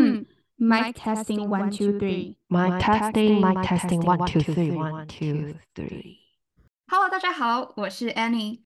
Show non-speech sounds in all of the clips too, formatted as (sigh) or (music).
嗯，mic testing one two three，mic testing mic testing one two three one two three。Hello，大家好，我是 Annie。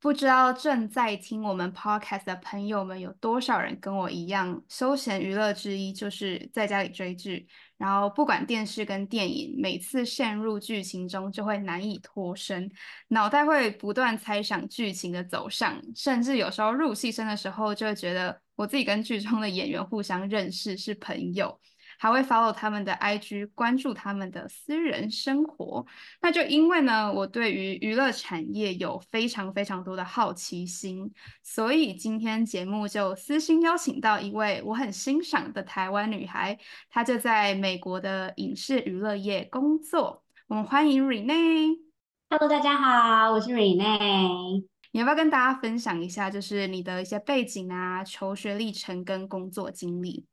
不知道正在听我们 podcast 的朋友们有多少人跟我一样，休闲娱乐之一就是在家里追剧，然后不管电视跟电影，每次陷入剧情中就会难以脱身，脑袋会不断猜想剧情的走向，甚至有时候入戏深的时候就会觉得我自己跟剧中的演员互相认识是朋友。还会 follow 他们的 IG，关注他们的私人生活。那就因为呢，我对于娱乐产业有非常非常多的好奇心，所以今天节目就私心邀请到一位我很欣赏的台湾女孩，她就在美国的影视娱乐业工作。我们欢迎 Rene。Hello，大家好，我是 Rene。你要不要跟大家分享一下，就是你的一些背景啊、求学历程跟工作经历？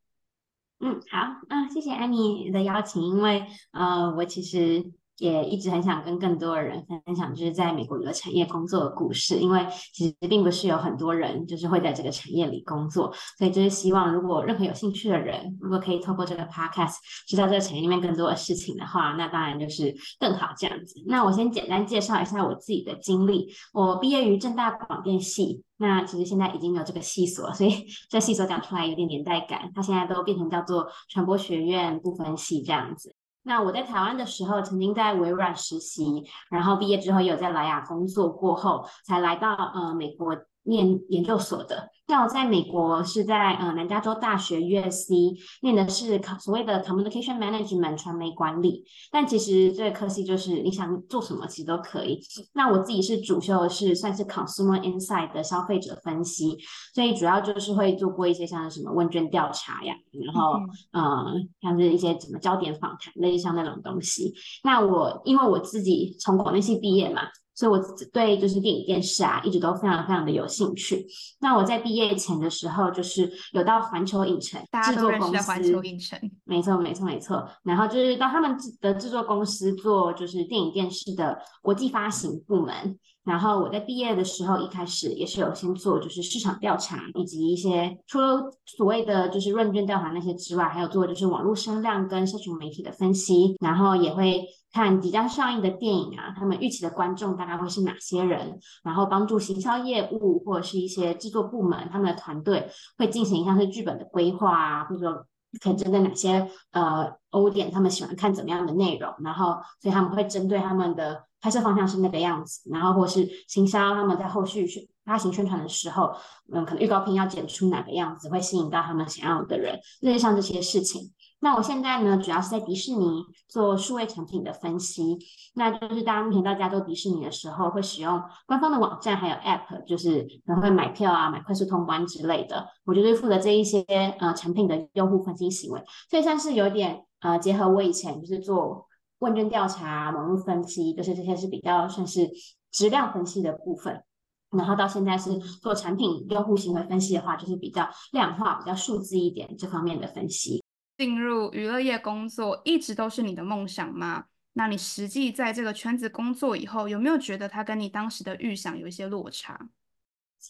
嗯，好，嗯，谢谢安妮的邀请，因为呃，我其实。也一直很想跟更多的人分享，就是在美国娱乐产业工作的故事，因为其实并不是有很多人就是会在这个产业里工作，所以就是希望如果任何有兴趣的人，如果可以透过这个 podcast 知道这个产业里面更多的事情的话，那当然就是更好这样子。那我先简单介绍一下我自己的经历，我毕业于正大广电系，那其实现在已经有这个系所，所以 (laughs) 这系所讲出来有点年代感，它现在都变成叫做传播学院不分系这样子。那我在台湾的时候，曾经在微软实习，然后毕业之后有在莱雅工作过后，才来到呃美国念研究所的。那我在美国是在呃南加州大学 USC 念的是所谓的 Communication Management 传媒管理，但其实这个科系就是你想做什么其实都可以。那我自己是主修的是算是 Consumer Insight 的消费者分析，所以主要就是会做过一些像什么问卷调查呀，然后嗯、呃、像是一些什么焦点访谈类似像那种东西。那我因为我自己从广电系毕业嘛。所以我对就是电影电视啊，一直都非常非常的有兴趣。那我在毕业前的时候，就是有到环球影城制作公司，环球影城，没错没错没错。然后就是到他们的制作公司做就是电影电视的国际发行部门。然后我在毕业的时候，一开始也是有先做就是市场调查，以及一些除了所谓的就是问卷调查那些之外，还有做就是网络声量跟社群媒体的分析，然后也会。看即将上映的电影啊，他们预期的观众大概会是哪些人？然后帮助行销业务或者是一些制作部门，他们的团队会进行像是剧本的规划啊，或者说可以针对哪些呃欧点，他们喜欢看怎么样的内容，然后所以他们会针对他们的拍摄方向是那个样子，然后或是行销他们在后续去发行宣传的时候，嗯，可能预告片要剪出哪个样子，会吸引到他们想要的人，类似像这些事情。那我现在呢，主要是在迪士尼做数位产品的分析。那就是大家目前大家都迪士尼的时候，会使用官方的网站，还有 App，就是可能会买票啊、买快速通关之类的。我就是负责这一些呃产品的用户分析行为，所以算是有点呃结合我以前就是做问卷调查、网络分析，就是这些是比较算是质量分析的部分。然后到现在是做产品用户行为分析的话，就是比较量化、比较数字一点这方面的分析。进入娱乐业工作一直都是你的梦想吗？那你实际在这个圈子工作以后，有没有觉得它跟你当时的预想有一些落差？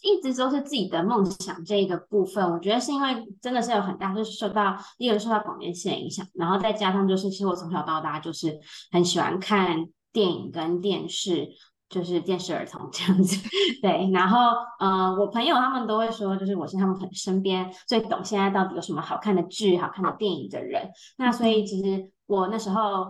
一直都是自己的梦想这个部分，我觉得是因为真的是有很大，就是受到第一个受到广电系的影响，然后再加上就是其实我从小到大就是很喜欢看电影跟电视。就是电视儿童这样子，(laughs) 对，然后，呃，我朋友他们都会说，就是我是他们很身边最懂现在到底有什么好看的剧、好看的电影的人。那所以其实我那时候。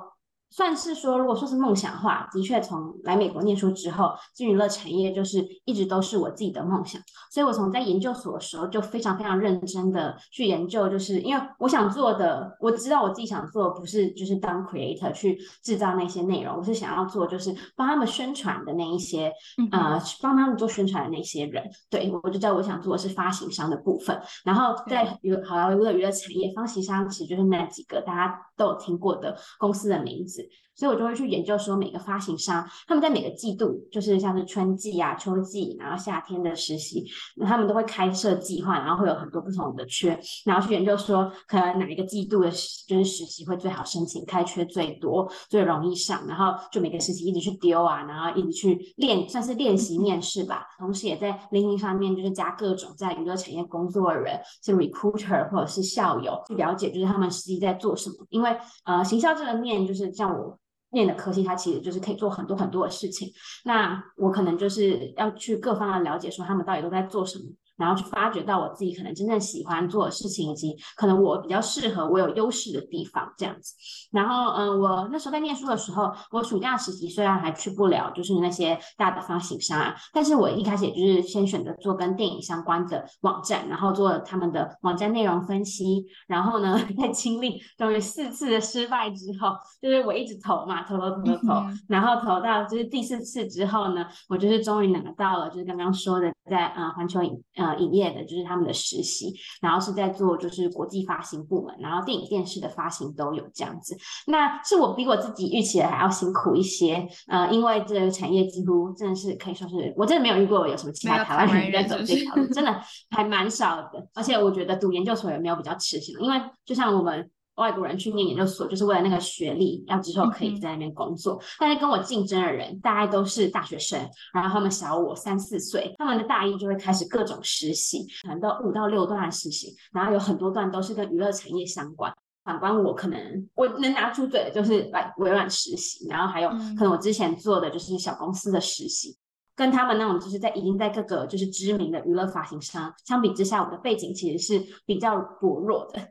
算是说，如果说是梦想的话，的确从来美国念书之后，进娱乐产业就是一直都是我自己的梦想。所以我从在研究所的时候就非常非常认真的去研究，就是因为我想做的，我知道我自己想做的不是就是当 creator 去制造那些内容，我是想要做就是帮他们宣传的那一些，呃，帮他们做宣传的那些人。对，我就知道我想做的是发行商的部分。然后在娱好莱坞的娱乐产业，发行商其实就是那几个大家都有听过的公司的名字。所以我就会去研究说每个发行商他们在每个季度，就是像是春季啊、秋季，然后夏天的实习，他们都会开设计划，然后会有很多不同的缺，然后去研究说可能哪一个季度的就是实习会最好申请，开缺最多、最容易上，然后就每个实习一直去丢啊，然后一直去练，算是练习面试吧。同时也在 LinkedIn 上面就是加各种在娱乐产业工作的人，是 recruiter 或者是校友，去了解就是他们实际在做什么。因为呃，行销这个面就是像我念的科系，它其实就是可以做很多很多的事情。那我可能就是要去各方的了解，说他们到底都在做什么。然后去发掘到我自己可能真正喜欢做的事情，以及可能我比较适合、我有优势的地方这样子。然后，嗯、呃，我那时候在念书的时候，我暑假实习虽然还去不了，就是那些大的发行商啊，但是我一开始也就是先选择做跟电影相关的网站，然后做他们的网站内容分析。然后呢，(laughs) 在经历终于四次的失败之后，就是我一直投嘛，投投投投投，然后投到就是第四次之后呢，我就是终于拿到了，就是刚刚说的在呃环球影呃。影业的就是他们的实习，然后是在做就是国际发行部门，然后电影电视的发行都有这样子。那是我比我自己预期的还要辛苦一些，呃，因为这个产业几乎真的是可以说是我真的没有遇过有什么其他台湾人在走这条路，真的还蛮少的。而且我觉得读研究所也没有比较吃香，因为就像我们。外国人去念研究所，就是为了那个学历，要之后可以在那边工作。嗯、但是跟我竞争的人，大概都是大学生，然后他们小我三四岁，他们的大一就会开始各种实习，可能都五到六段实习，然后有很多段都是跟娱乐产业相关。反观我，可能我能拿出嘴的就是来微软实习，然后还有可能我之前做的就是小公司的实习，嗯、跟他们那种就是在已经在各个就是知名的娱乐发行商相比之下，我的背景其实是比较薄弱的。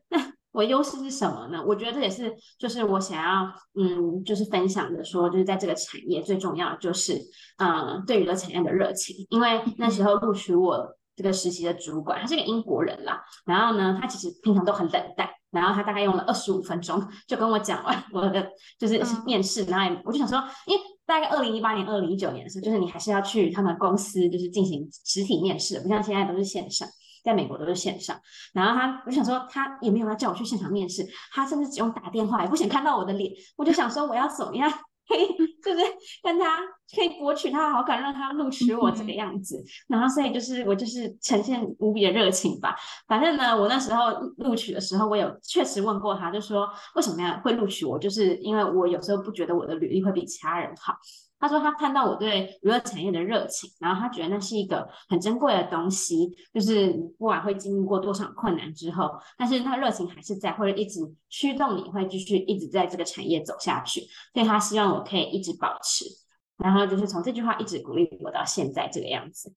我优势是什么呢？我觉得这也是，就是我想要，嗯，就是分享的说，就是在这个产业最重要的就是，嗯，对娱乐产业的热情。因为那时候录取我这个实习的主管，他是个英国人啦，然后呢，他其实平常都很冷淡，然后他大概用了二十五分钟就跟我讲完我的就是面试，然后我就想说，因为大概二零一八年、二零一九年的时候，就是你还是要去他们公司就是进行实体面试，不像现在都是线上。在美国都是线上，然后他，我想说他也没有要叫我去现场面试，他甚至只用打电话，也不想看到我的脸。我就想说我要怎么样可以，就是跟他可以博取他的好感，让他录取我这个样子。然后所以就是我就是呈现无比的热情吧。反正呢，我那时候录取的时候，我有确实问过他，就说为什么要会录取我，就是因为我有时候不觉得我的履历会比其他人好。他说他看到我对娱乐产业的热情，然后他觉得那是一个很珍贵的东西，就是不管会经历过多少困难之后，但是他热情还是在，或者一直驱动你会继续一直在这个产业走下去，所以他希望我可以一直保持，然后就是从这句话一直鼓励我到现在这个样子。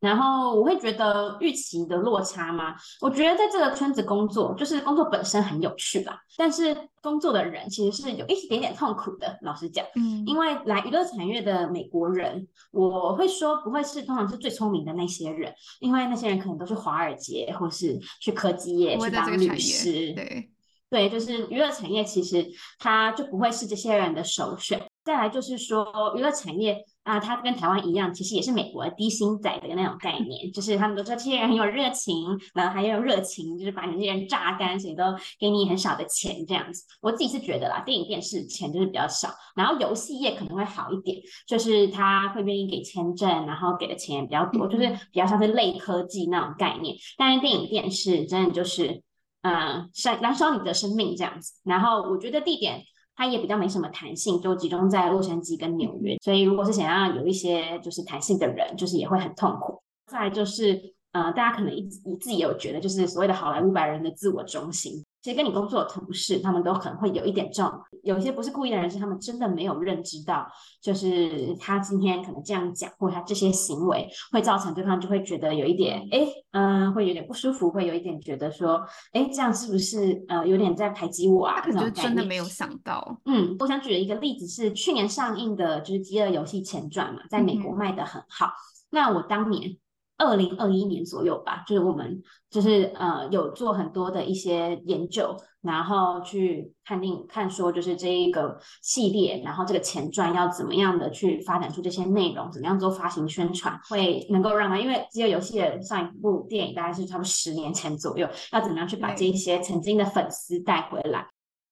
然后我会觉得预期的落差吗？我觉得在这个圈子工作，就是工作本身很有趣吧，但是工作的人其实是有一点点痛苦的。老实讲，嗯，因为来娱乐产业的美国人，我会说不会是通常是最聪明的那些人，因为那些人可能都是华尔街或是去科技业去当律师，对，对，就是娱乐产业其实他就不会是这些人的首选。再来就是说娱乐产业。啊，它跟台湾一样，其实也是美国的低薪仔的那种概念，就是他们都说这些人很有热情，然后还要有热情，就是把你这些人榨干，所以都给你很少的钱这样子。我自己是觉得啦，电影电视钱就是比较少，然后游戏业可能会好一点，就是他会愿意给签证，然后给的钱也比较多，就是比较像是类科技那种概念。但是电影电视真的就是，嗯，燃燃烧你的生命这样子。然后我觉得地点。它也比较没什么弹性，就集中在洛杉矶跟纽约，所以如果是想要有一些就是弹性的人，就是也会很痛苦。再来就是，呃，大家可能一直自己也有觉得，就是所谓的好莱坞白人的自我中心。其实跟你工作的同事，他们都可能会有一点这种，有一些不是故意的人，是他们真的没有认知到，就是他今天可能这样讲，或他这些行为会造成对方就会觉得有一点，哎，嗯，会有点不舒服，会有一点觉得说，哎，这样是不是呃有点在排挤我啊？他可能就真的没有想到。嗯，我想举的一个例子是去年上映的，就是《饥饿游戏前传》嘛，在美国卖的很好。嗯、那我当年。二零二一年左右吧，就是我们就是呃有做很多的一些研究，然后去判定看说就是这一个系列，然后这个前传要怎么样的去发展出这些内容，怎么样做发行宣传，会能够让它，因为饥饿游戏的上一部电影大概是差不多十年前左右，要怎么样去把这一些曾经的粉丝带回来。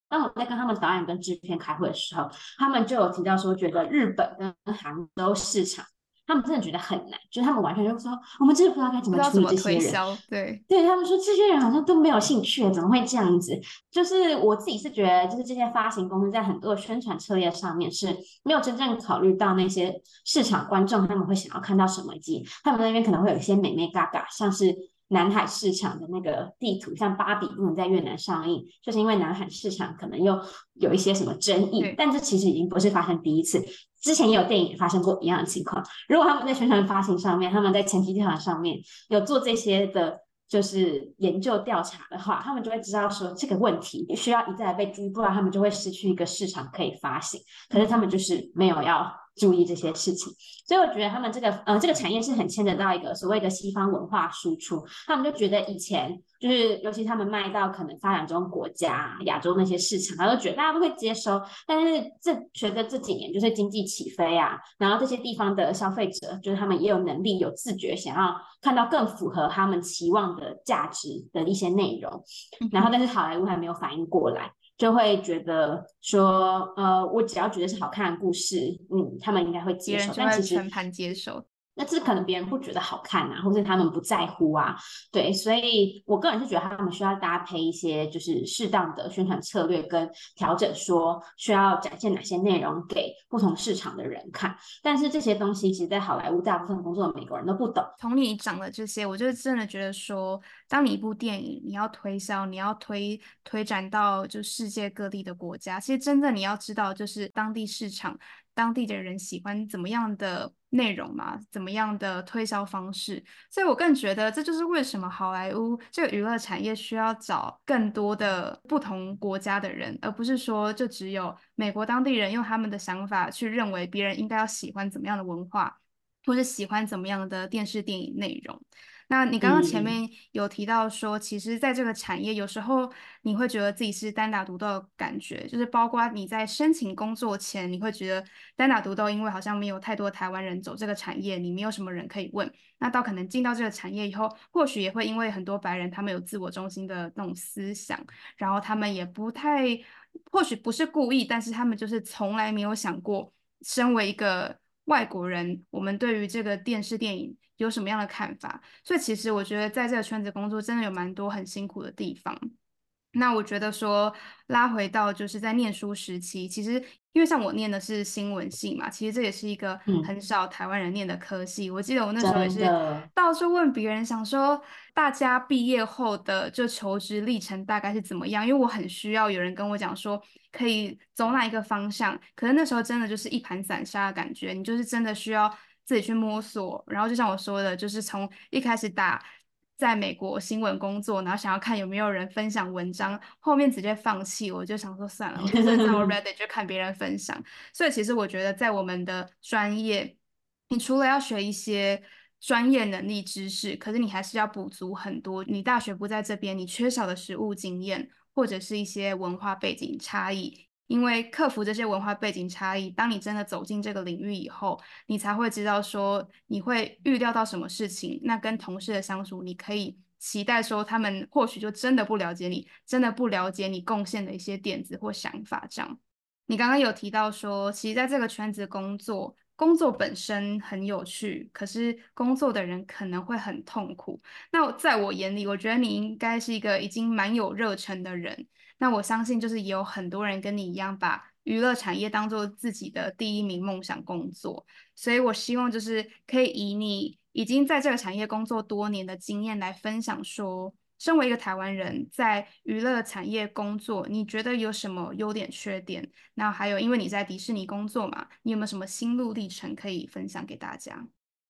当我在跟他们导演跟制片开会的时候，他们就有提到说，觉得日本跟韩洲市场。他们真的觉得很难，就是他们完全就说，我们真的不知道该怎么处理这些人。对，对他们说，这些人好像都没有兴趣，怎么会这样子？就是我自己是觉得，就是这些发行公司在很多的宣传策略上面是没有真正考虑到那些市场观众他们会想要看到什么，以及他们那边可能会有一些美眉嘎嘎，像是。南海市场的那个地图，像芭比不能在越南上映，就是因为南海市场可能又有一些什么争议。但这其实已经不是发生第一次，之前也有电影发生过一样的情况。如果他们在宣传发行上面，他们在前期调查上面有做这些的，就是研究调查的话，他们就会知道说这个问题需要一再被注意，不然他们就会失去一个市场可以发行。可是他们就是没有要。注意这些事情，所以我觉得他们这个呃这个产业是很牵扯到一个所谓的西方文化输出。他们就觉得以前就是，尤其他们卖到可能发展中国家、亚洲那些市场，他就觉得大家都会接收。但是这随着这几年就是经济起飞啊，然后这些地方的消费者就是他们也有能力、有自觉，想要看到更符合他们期望的价值的一些内容。然后，但是好莱坞还没有反应过来。就会觉得说，呃，我只要觉得是好看的故事，嗯，他们应该会接受，但其实全盘接受。那这可能别人不觉得好看啊，或是他们不在乎啊，对，所以我个人是觉得他们需要搭配一些就是适当的宣传策略跟调整，说需要展现哪些内容给不同市场的人看。但是这些东西其实，在好莱坞大部分工作的美国人都不懂。从你讲的这些，我就真的觉得说，当你一部电影你要推销，你要推推展到就世界各地的国家，其实真的你要知道就是当地市场。当地的人喜欢怎么样的内容嘛？怎么样的推销方式？所以我更觉得这就是为什么好莱坞这个娱乐产业需要找更多的不同国家的人，而不是说就只有美国当地人用他们的想法去认为别人应该要喜欢怎么样的文化，或是喜欢怎么样的电视电影内容。那你刚刚前面有提到说，其实在这个产业，有时候你会觉得自己是单打独斗的感觉，就是包括你在申请工作前，你会觉得单打独斗，因为好像没有太多台湾人走这个产业，你没有什么人可以问。那到可能进到这个产业以后，或许也会因为很多白人他们有自我中心的那种思想，然后他们也不太，或许不是故意，但是他们就是从来没有想过，身为一个外国人，我们对于这个电视电影。有什么样的看法？所以其实我觉得在这个圈子工作真的有蛮多很辛苦的地方。那我觉得说拉回到就是在念书时期，其实因为像我念的是新闻系嘛，其实这也是一个很少台湾人念的科系。嗯、我记得我那时候也是到处问别人，想说大家毕业后的就求职历程大概是怎么样，因为我很需要有人跟我讲说可以走哪一个方向。可是那时候真的就是一盘散沙的感觉，你就是真的需要。自己去摸索，然后就像我说的，就是从一开始打在美国新闻工作，然后想要看有没有人分享文章，后面直接放弃，我就想说算了，我就在我 Reddit 就看别人分享。所以其实我觉得，在我们的专业，你除了要学一些专业能力知识，可是你还是要补足很多你大学不在这边，你缺少的实务经验，或者是一些文化背景差异。因为克服这些文化背景差异，当你真的走进这个领域以后，你才会知道说你会预料到什么事情。那跟同事的相处，你可以期待说他们或许就真的不了解你，真的不了解你贡献的一些点子或想法。这样，你刚刚有提到说，其实在这个圈子工作，工作本身很有趣，可是工作的人可能会很痛苦。那在我眼里，我觉得你应该是一个已经蛮有热忱的人。那我相信，就是也有很多人跟你一样，把娱乐产业当做自己的第一名梦想工作。所以我希望，就是可以以你已经在这个产业工作多年的经验来分享，说，身为一个台湾人在娱乐产业工作，你觉得有什么优点、缺点？那还有，因为你在迪士尼工作嘛，你有没有什么心路历程可以分享给大家？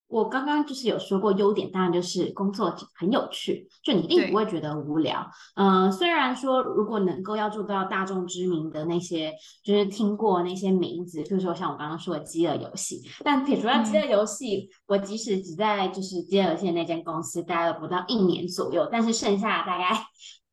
我刚刚就是有说过，优点当然就是工作很有趣，就你一定不会觉得无聊。嗯、呃，虽然说如果能够要做到大众知名的那些，就是听过那些名字，就是说像我刚刚说的饥饿游戏，但撇除掉饥饿游戏，我即使只在就是饥饿游戏那间公司待了不到一年左右，但是剩下大概。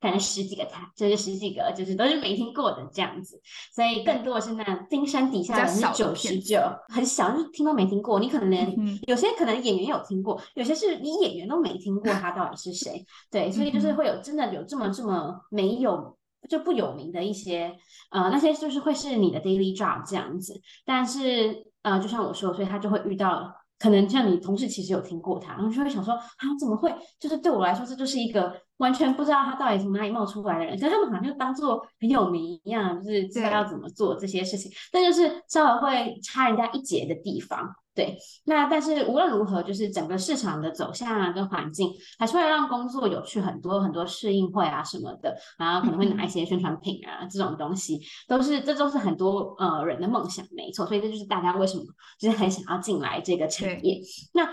可能十几个台，就是十几个，就是都是没听过的这样子，所以更多的是那冰山底下的是九十九，很小，就是听都没听过。你可能连、嗯、有些可能演员有听过，有些是你演员都没听过他到底是谁。对，所以就是会有真的有这么这么没有就不有名的一些呃那些就是会是你的 daily job 这样子，但是呃就像我说，所以他就会遇到。可能像你同事其实有听过他，然后就会想说啊，怎么会？就是对我来说，这就是一个完全不知道他到底从哪里冒出来的人。可是他们好像就当做很有名一样，就是知道要怎么做这些事情。但就是稍微会差人家一截的地方。对，那但是无论如何，就是整个市场的走向啊，跟环境，还是会让工作有趣很多很多试映会啊什么的，然后可能会拿一些宣传品啊、嗯、这种东西，都是这都是很多呃人的梦想，没错。所以这就是大家为什么就是很想要进来这个产业。那。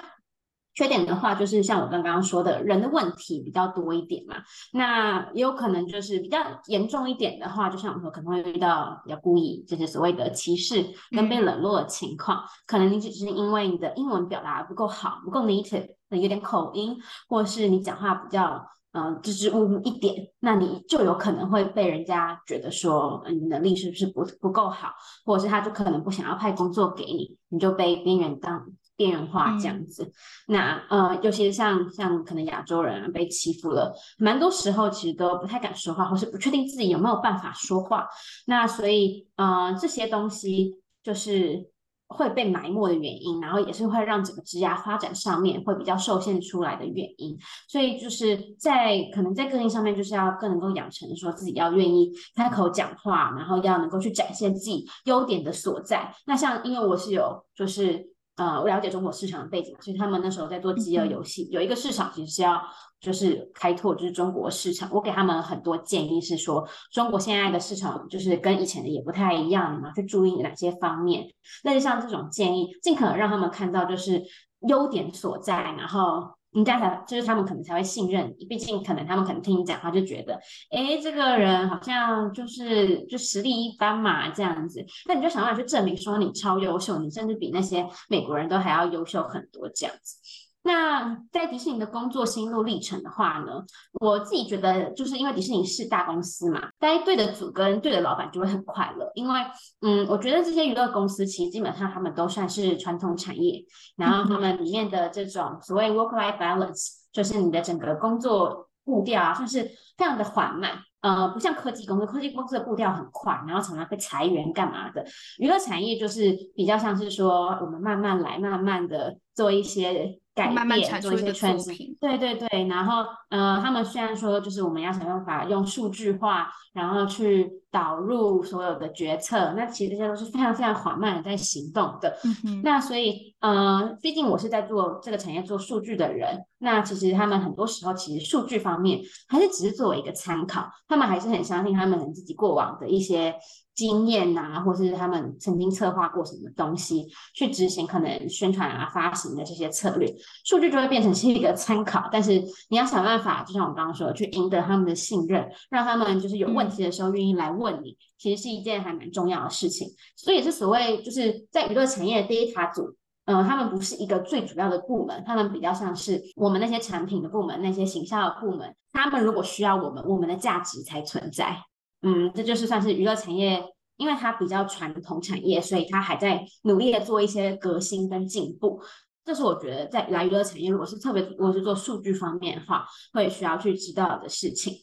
缺点的话，就是像我刚刚说的，人的问题比较多一点嘛。那也有可能就是比较严重一点的话，就像我们说，可能会遇到比较故意，就是所谓的歧视跟被冷落的情况。嗯、可能你只是因为你的英文表达不够好，不够 native，有点口音，或是你讲话比较嗯、呃、支支吾吾一点，那你就有可能会被人家觉得说，你能力是不是不不够好，或者是他就可能不想要派工作给你，你就被边缘当。边缘化这样子，嗯、那呃，尤其是像像可能亚洲人啊被欺负了，蛮多时候其实都不太敢说话，或是不确定自己有没有办法说话。那所以呃，这些东西就是会被埋没的原因，然后也是会让整个职涯发展上面会比较受限出来的原因。所以就是在可能在个性上面，就是要更能够养成说自己要愿意开口讲话，然后要能够去展现自己优点的所在。那像因为我是有就是。呃，我了解中国市场的背景，所以他们那时候在做饥饿游戏，嗯、有一个市场其实是要就是开拓，就是中国市场。我给他们很多建议，是说中国现在的市场就是跟以前的也不太一样嘛，去注意哪些方面。那就像这种建议，尽可能让他们看到就是优点所在，然后。人家才就是他们可能才会信任你，毕竟可能他们可能听你讲话就觉得，哎，这个人好像就是就实力一般嘛这样子，那你就想办法去证明说你超优秀，你甚至比那些美国人都还要优秀很多这样子。那在迪士尼的工作心路历程的话呢，我自己觉得就是因为迪士尼是大公司嘛，待对的组跟对的老板就会很快乐。因为嗯，我觉得这些娱乐公司其实基本上他们都算是传统产业，然后他们里面的这种所谓 work-life balance，就是你的整个工作步调啊，算是非常的缓慢。呃，不像科技公司，科技公司的步调很快，然后常常被裁员干嘛的。娱乐产业就是比较像是说，我们慢慢来，慢慢的做一些。改变，慢慢产出一些创新，对对对，然后呃，他们虽然说就是我们要想办法用数据化，然后去导入所有的决策，那其实这些都是非常非常缓慢的在行动的。那所以呃，毕竟我是在做这个产业做数据的人，那其实他们很多时候其实数据方面还是只是作为一个参考，他们还是很相信他们自己过往的一些。经验啊，或是他们曾经策划过什么东西，去执行可能宣传啊、发行的这些策略，数据就会变成是一个参考。但是你要想办法，就像我刚刚说的，去赢得他们的信任，让他们就是有问题的时候愿意来问你，其实是一件还蛮重要的事情。所以也是所谓就是在娱乐产业的 data 组，呃，他们不是一个最主要的部门，他们比较像是我们那些产品的部门、那些行销的部门。他们如果需要我们，我们的价值才存在。嗯，这就是算是娱乐产业，因为它比较传统产业，所以它还在努力的做一些革新跟进步。这是我觉得在来娱乐产业，如果是特别如果是做数据方面的话，会需要去知道的事情。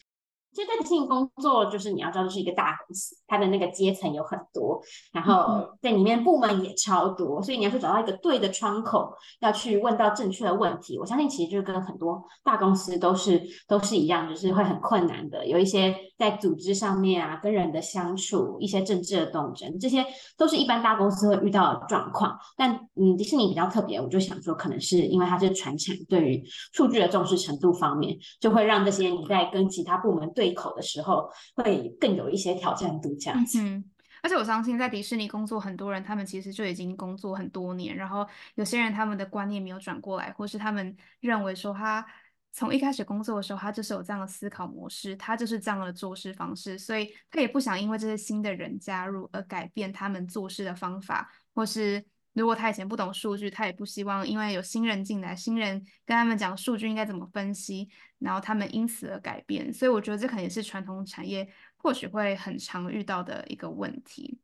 其实在迪士尼工作，就是你要知道，这是一个大公司，它的那个阶层有很多，然后在里面部门也超多，所以你要去找到一个对的窗口，要去问到正确的问题。我相信其实就跟很多大公司都是都是一样，就是会很困难的，有一些在组织上面啊，跟人的相处，一些政治的斗争，这些都是一般大公司会遇到的状况。但嗯，迪士尼比较特别，我就想说，可能是因为它是传产，对于数据的重视程度方面，就会让这些你在跟其他部门。对口的时候会更有一些挑战度这样子。嗯，而且我相信在迪士尼工作很多人，他们其实就已经工作很多年，然后有些人他们的观念没有转过来，或是他们认为说他从一开始工作的时候，他就是有这样的思考模式，他就是这样的做事方式，所以他也不想因为这些新的人加入而改变他们做事的方法，或是。如果他以前不懂数据，他也不希望因为有新人进来，新人跟他们讲数据应该怎么分析，然后他们因此而改变。所以我觉得这可能也是传统产业或许会很常遇到的一个问题。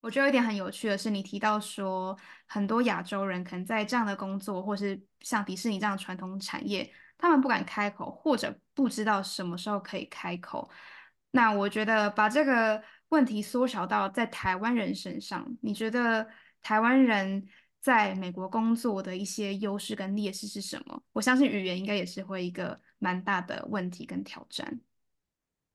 我觉得有一点很有趣的是，你提到说很多亚洲人可能在这样的工作，或是像迪士尼这样的传统产业，他们不敢开口，或者不知道什么时候可以开口。那我觉得把这个问题缩小到在台湾人身上，你觉得台湾人在美国工作的一些优势跟劣势是什么？我相信语言应该也是会一个蛮大的问题跟挑战。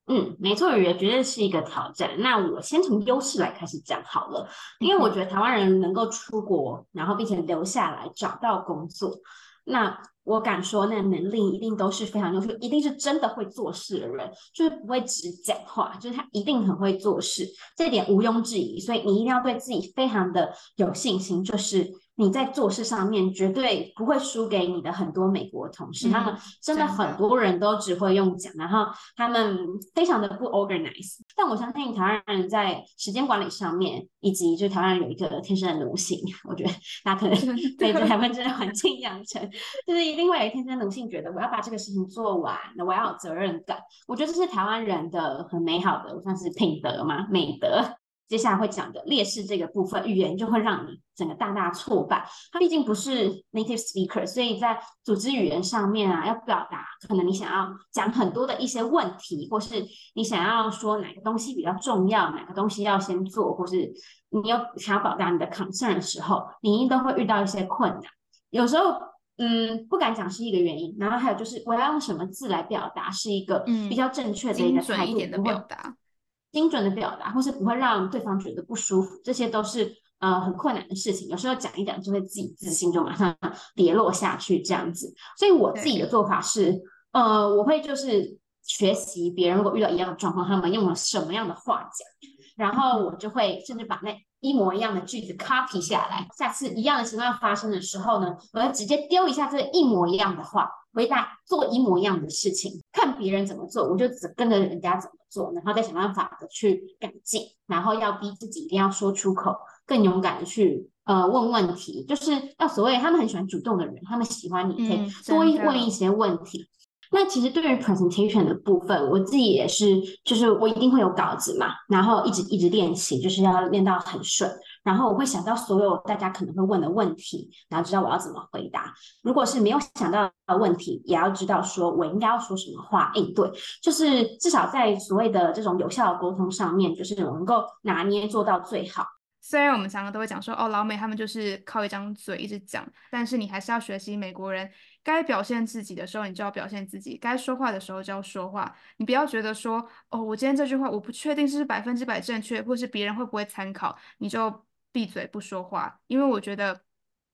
嗯，没错，语言绝对是一个挑战。那我先从优势来开始讲好了，因为我觉得台湾人能够出国，然后并且留下来找到工作，那。我敢说，那能力一定都是非常优秀，一定是真的会做事的人，就是不会只讲话，就是他一定很会做事，这点毋庸置疑。所以你一定要对自己非常的有信心，就是。你在做事上面绝对不会输给你的很多美国同事，嗯、他们真的很多人都只会用讲，然后他们非常的不 organize。但我相信台湾人在时间管理上面，以及就台湾人有一个天生的奴性，我觉得大家可能对台湾这个环境养成，就是一定会有一天生奴性，觉得我要把这个事情做完，那我要有责任感。我觉得这是台湾人的很美好的，算是品德嘛，美德。接下来会讲的劣势这个部分，语言就会让你整个大大挫败。它毕竟不是 native speaker，所以在组织语言上面啊，要表达可能你想要讲很多的一些问题，或是你想要说哪个东西比较重要，哪个东西要先做，或是你有想要表达你的 concern 的时候，你一定都会遇到一些困难。有时候，嗯，不敢讲是一个原因。然后还有就是，我要用什么字来表达是一个比较正确的一个态度，精准一点的表达。精准的表达，或是不会让对方觉得不舒服，这些都是呃很困难的事情。有时候讲一讲，就会自己自信就马上 (laughs) 跌落下去这样子。所以我自己的做法是，呃，我会就是学习别人如果遇到一样的状况，他们用了什么样的话讲，然后我就会甚至把那一模一样的句子 copy 下来。下次一样的情况发生的时候呢，我要直接丢一下这个一模一样的话。回答做一模一样的事情，看别人怎么做，我就只跟着人家怎么做，然后再想办法的去改进，然后要逼自己一定要说出口，更勇敢的去呃问问题，就是要所谓他们很喜欢主动的人，他们喜欢你可以多问一些问题。嗯、那其实对于 presentation 的部分，我自己也是，就是我一定会有稿子嘛，然后一直一直练习，就是要练到很顺。然后我会想到所有大家可能会问的问题，然后知道我要怎么回答。如果是没有想到的问题，也要知道说我应该要说什么话应对。就是至少在所谓的这种有效的沟通上面，就是能够拿捏做到最好。虽然我们常常都会讲说，哦，老美他们就是靠一张嘴一直讲，但是你还是要学习美国人，该表现自己的时候你就要表现自己，该说话的时候就要说话。你不要觉得说，哦，我今天这句话我不确定是不是百分之百正确，或是别人会不会参考，你就。闭嘴不说话，因为我觉得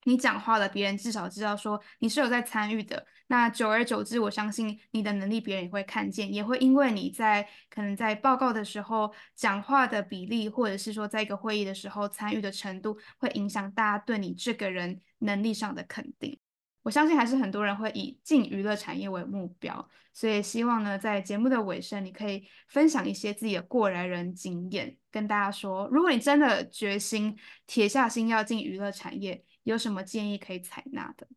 你讲话了，别人至少知道说你是有在参与的。那久而久之，我相信你的能力别人也会看见，也会因为你在可能在报告的时候讲话的比例，或者是说在一个会议的时候参与的程度，会影响大家对你这个人能力上的肯定。我相信还是很多人会以进娱乐产业为目标，所以希望呢，在节目的尾声，你可以分享一些自己的过来人经验，跟大家说，如果你真的决心铁下心要进娱乐产业，有什么建议可以采纳的？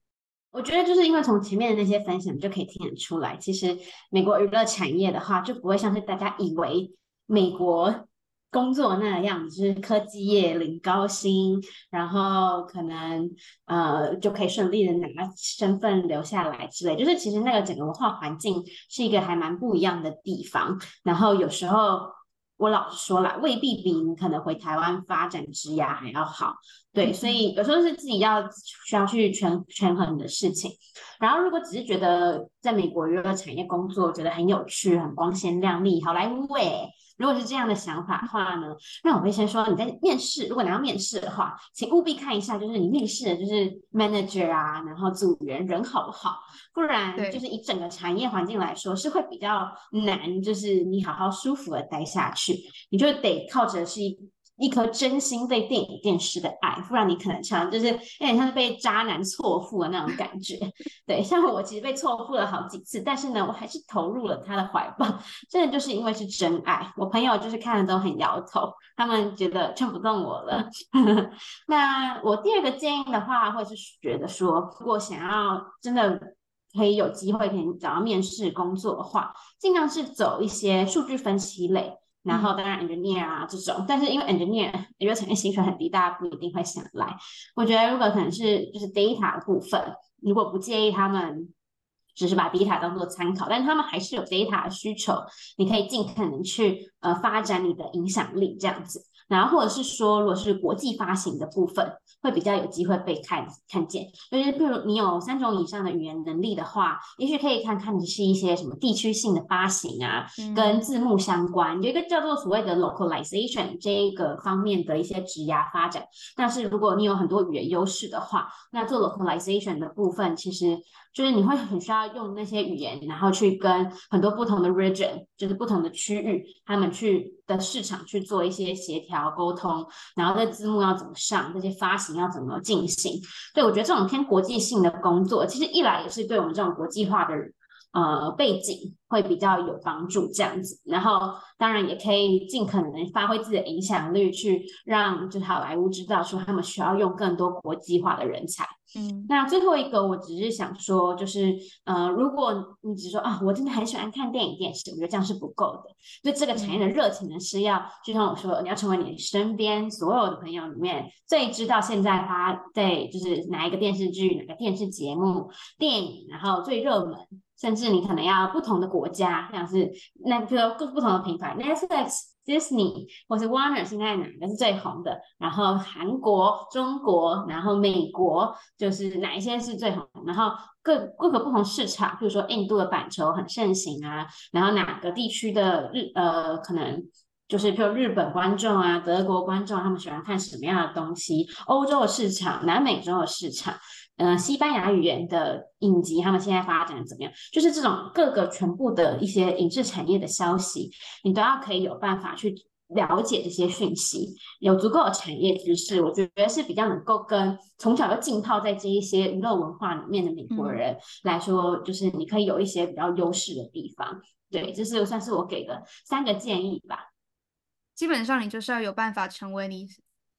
我觉得就是因为从前面的那些分享就可以听得出来，其实美国娱乐产业的话，就不会像是大家以为美国。工作那样子，就是科技业领高薪，然后可能呃就可以顺利的拿身份留下来之类。就是其实那个整个文化环境是一个还蛮不一样的地方。然后有时候我老实说了，未必比你可能回台湾发展职涯还要好。对，所以有时候是自己要需要去权权衡的事情。然后如果只是觉得在美国娱乐产业工作觉得很有趣、很光鲜亮丽、好莱坞诶。如果是这样的想法的话呢，那我会先说，你在面试，如果你要面试的话，请务必看一下，就是你面试的就是 manager 啊，然后组员人好不好？不然就是以整个产业环境来说，是会比较难，就是你好好舒服的待下去，你就得靠着是一。颗真心对电影电视的爱，不然你可能常就是有点像是被渣男错付的那种感觉。(laughs) 对，像我其实被错付了好几次，但是呢，我还是投入了他的怀抱，真的就是因为是真爱。我朋友就是看了都很摇头，他们觉得劝不动我了。(laughs) 那我第二个建议的话，会是觉得说，如果想要真的可以有机会可以找到面试工作的话，尽量是走一些数据分析类。然后当然 engineer 啊这种，但是因为 engineer 因为产业薪水很低，大家不一定会想来。我觉得如果可能是就是 data 的部分，如果不介意他们只是把 data 当做参考，但他们还是有 data 的需求，你可以尽可能去呃发展你的影响力这样子。然后或者是说，如果是国际发行的部分，会比较有机会被看看见。就是比如你有三种以上的语言能力的话，也许可以看看你是一些什么地区性的发行啊，嗯、跟字幕相关，有一个叫做所谓的 localization 这一个方面的一些职涯发展。但是如果你有很多语言优势的话，那做 localization 的部分其实。就是你会很需要用那些语言，然后去跟很多不同的 region，就是不同的区域，他们去的市场去做一些协调沟通，然后这字幕要怎么上，这些发行要怎么进行。所以我觉得这种偏国际性的工作，其实一来也是对我们这种国际化的。呃，背景会比较有帮助，这样子，然后当然也可以尽可能发挥自己的影响力，去让就是好莱坞知道说他们需要用更多国际化的人才。嗯，那最后一个，我只是想说，就是呃，如果你只说啊，我真的很喜欢看电影电视，我觉得这样是不够的。对这个产业的热情呢，是要就像我说，你要成为你身边所有的朋友里面最知道现在他在就是哪一个电视剧、哪个电视节目、电影，然后最热门。甚至你可能要不同的国家，像是那个各不同的品牌，Netflix、Disney 或是 Warner，现在哪个是最红的？然后韩国、中国，然后美国，就是哪一些是最红的？然后各各个不同市场，比如说印度的板球很盛行啊，然后哪个地区的日呃可能就是比如日本观众啊、德国观众他们喜欢看什么样的东西？欧洲的市场、南美洲的市场。嗯、呃，西班牙语言的影集，他们现在发展的怎么样？就是这种各个全部的一些影视产业的消息，你都要可以有办法去了解这些讯息，有足够的产业知识，我觉得是比较能够跟从小就浸泡在这一些娱乐文化里面的美国人来说，就是你可以有一些比较优势的地方。对，这是算是我给的三个建议吧。基本上，你就是要有办法成为你。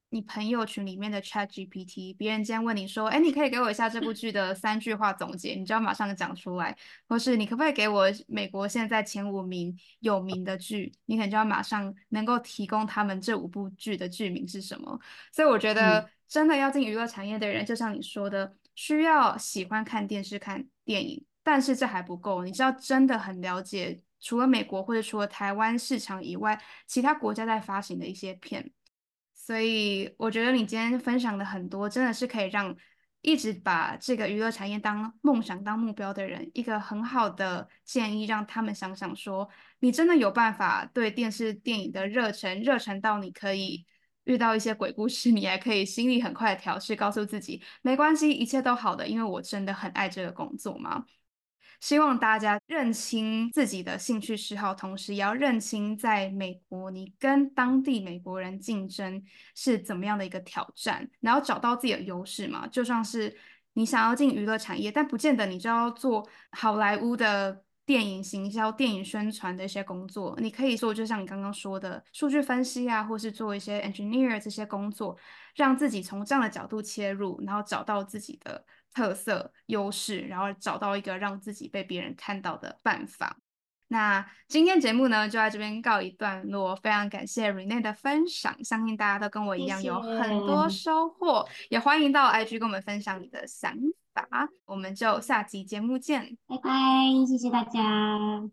你朋友群里面的 Chat GPT，别人今天问你说，哎，你可以给我一下这部剧的三句话总结，你就要马上讲出来；或是你可不可以给我美国现在前五名有名的剧，你可能就要马上能够提供他们这五部剧的剧名是什么。所以我觉得，真的要进娱乐产业的人，就像你说的，需要喜欢看电视、看电影，但是这还不够，你知道，真的很了解除了美国或者除了台湾市场以外，其他国家在发行的一些片。所以我觉得你今天分享的很多，真的是可以让一直把这个娱乐产业当梦想、当目标的人，一个很好的建议，让他们想想说，你真的有办法对电视电影的热忱，热忱到你可以遇到一些鬼故事，(laughs) 你还可以心里很快的调试，告诉自己没关系，一切都好的，因为我真的很爱这个工作嘛。希望大家认清自己的兴趣嗜好，同时也要认清在美国你跟当地美国人竞争是怎么样的一个挑战，然后找到自己的优势嘛。就像是你想要进娱乐产业，但不见得你就要做好莱坞的电影行销、电影宣传的一些工作。你可以做，就像你刚刚说的数据分析啊，或是做一些 engineer 这些工作，让自己从这样的角度切入，然后找到自己的。特色优势，然后找到一个让自己被别人看到的办法。那今天节目呢，就在这边告一段落。非常感谢 Renee 的分享，相信大家都跟我一样有很多收获。谢谢。也欢迎到 IG 跟我们分享你的想法。我们就下集节目见，拜拜，谢谢大家。